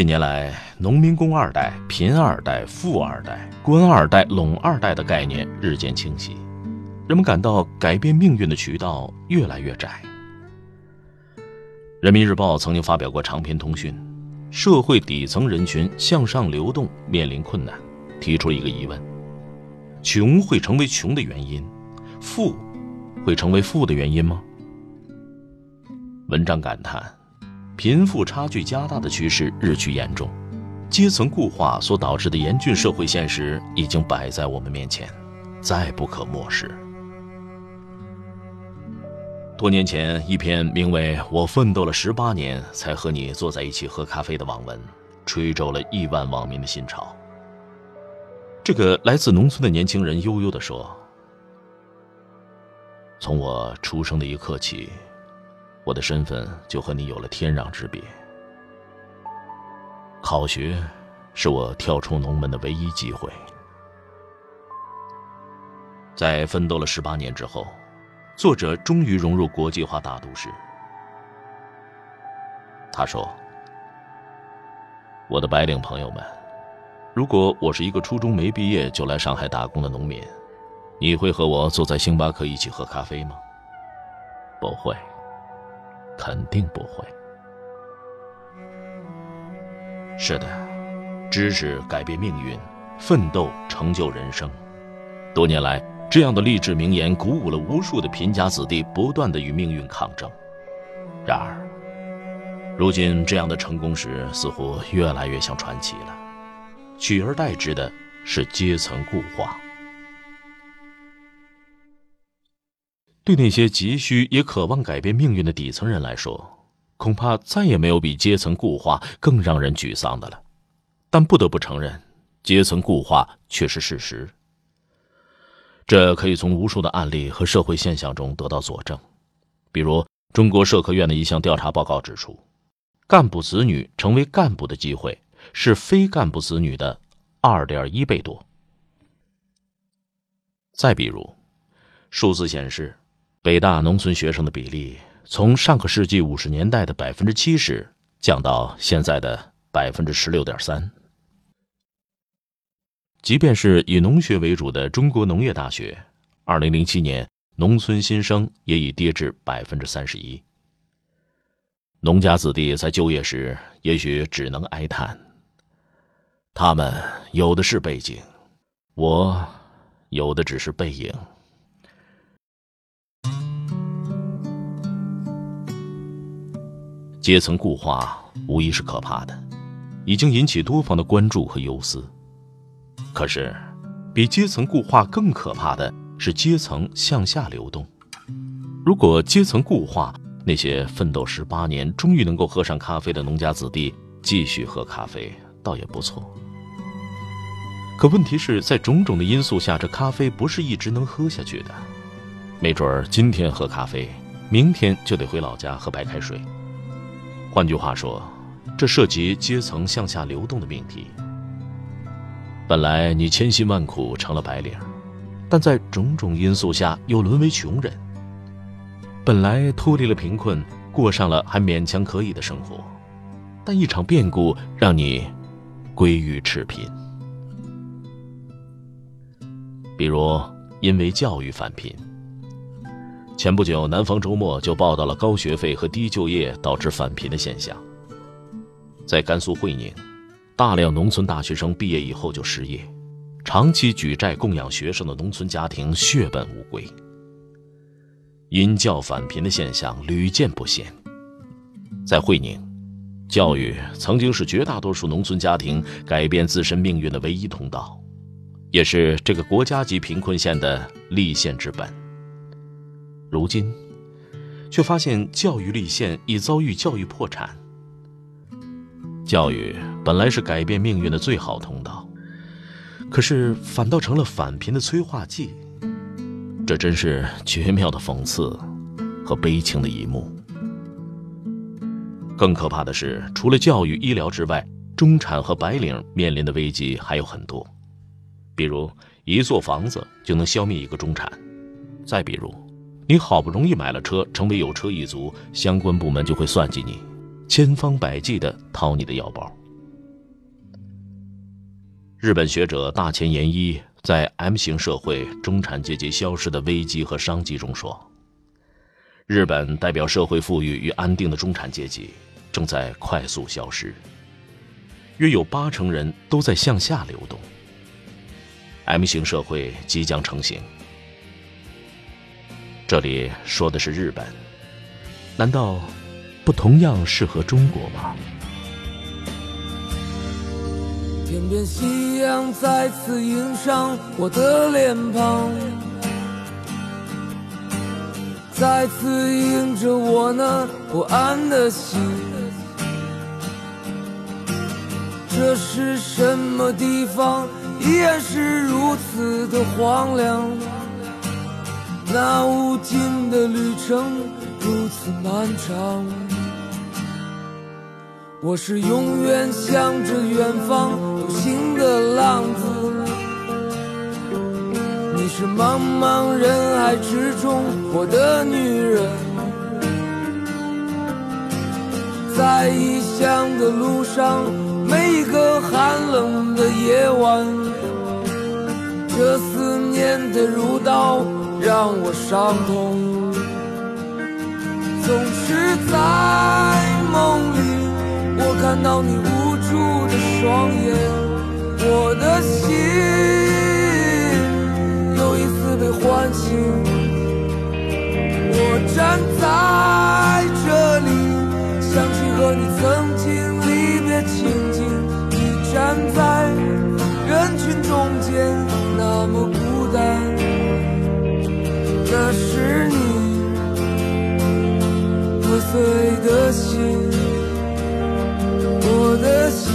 近年来，农民工二代、贫二代、富二代、官二代、垄二代的概念日渐清晰，人们感到改变命运的渠道越来越窄。人民日报曾经发表过长篇通讯：社会底层人群向上流动面临困难，提出了一个疑问：穷会成为穷的原因，富会成为富的原因吗？文章感叹。贫富差距加大的趋势日趋严重，阶层固化所导致的严峻社会现实已经摆在我们面前，再不可漠视。多年前，一篇名为《我奋斗了十八年才和你坐在一起喝咖啡》的网文，吹皱了亿万网民的心潮。这个来自农村的年轻人悠悠地说：“从我出生的一刻起。”我的身份就和你有了天壤之别。考学是我跳出农门的唯一机会。在奋斗了十八年之后，作者终于融入国际化大都市。他说：“我的白领朋友们，如果我是一个初中没毕业就来上海打工的农民，你会和我坐在星巴克一起喝咖啡吗？不会。”肯定不会。是的，知识改变命运，奋斗成就人生。多年来，这样的励志名言鼓舞了无数的贫家子弟，不断的与命运抗争。然而，如今这样的成功史似乎越来越像传奇了，取而代之的是阶层固化。对那些急需也渴望改变命运的底层人来说，恐怕再也没有比阶层固化更让人沮丧的了。但不得不承认，阶层固化却是事实。这可以从无数的案例和社会现象中得到佐证。比如，中国社科院的一项调查报告指出，干部子女成为干部的机会是非干部子女的二点一倍多。再比如，数字显示。北大农村学生的比例从上个世纪五十年代的百分之七十降到现在的百分之十六点三。即便是以农学为主的中国农业大学，二零零七年农村新生也已跌至百分之三十一。农家子弟在就业时，也许只能哀叹：他们有的是背景，我有的只是背影。阶层固化无疑是可怕的，已经引起多方的关注和忧思。可是，比阶层固化更可怕的是阶层向下流动。如果阶层固化，那些奋斗十八年终于能够喝上咖啡的农家子弟继续喝咖啡，倒也不错。可问题是在种种的因素下，这咖啡不是一直能喝下去的。没准儿今天喝咖啡，明天就得回老家喝白开水。换句话说，这涉及阶层向下流动的命题。本来你千辛万苦成了白领，但在种种因素下又沦为穷人。本来脱离了贫困，过上了还勉强可以的生活，但一场变故让你归于赤贫。比如因为教育返贫。前不久，南方周末就报道了高学费和低就业导致返贫的现象。在甘肃会宁，大量农村大学生毕业以后就失业，长期举债供养学生的农村家庭血本无归。因教返贫的现象屡见不鲜。在会宁，教育曾经是绝大多数农村家庭改变自身命运的唯一通道，也是这个国家级贫困县的立县之本。如今，却发现教育立宪已遭遇教育破产。教育本来是改变命运的最好通道，可是反倒成了返贫的催化剂。这真是绝妙的讽刺和悲情的一幕。更可怕的是，除了教育、医疗之外，中产和白领面临的危机还有很多。比如，一座房子就能消灭一个中产；再比如，你好不容易买了车，成为有车一族，相关部门就会算计你，千方百计地掏你的腰包。日本学者大前研一在《M 型社会中产阶级消失的危机和商机》中说：“日本代表社会富裕与安定的中产阶级。”正在快速消失，约有八成人都在向下流动。M 型社会即将成型。这里说的是日本，难道不同样适合中国吗？天边夕阳再次映上我的脸庞，再次映着我那不安的心。这是什么地方？依然是如此的荒凉。那无尽的旅程如此漫长。我是永远向着远方独行的浪子。你是茫茫人海之中我的女人。在异乡的路上。每一个寒冷的夜晚，这思念的如刀让我伤痛。总是在梦里，我看到你无助的双眼，我的心又一次被唤醒。碎的心，我的心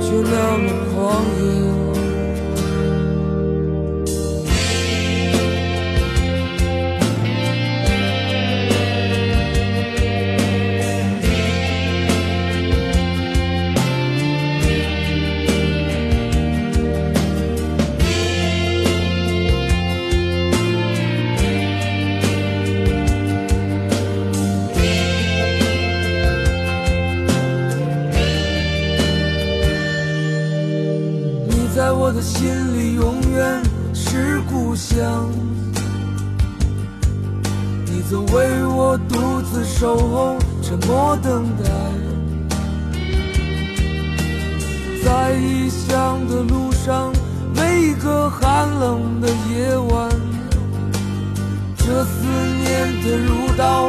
却那么狂野。乡，你总为我独自守候，沉默等待，在异乡的路上，每一个寒冷的夜晚，这思念的如刀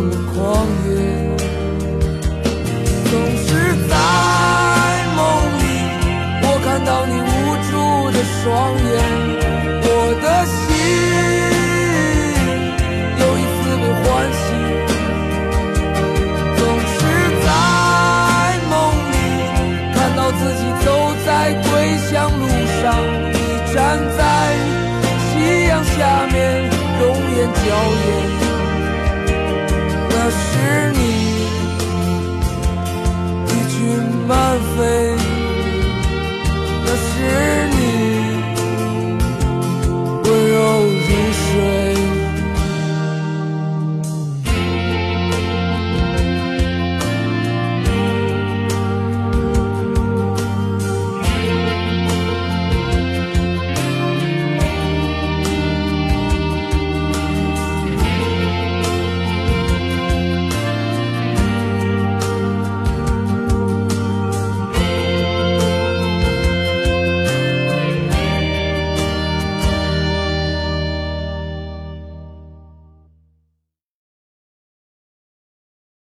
那么狂野总是在梦里我看到你无助的双眼。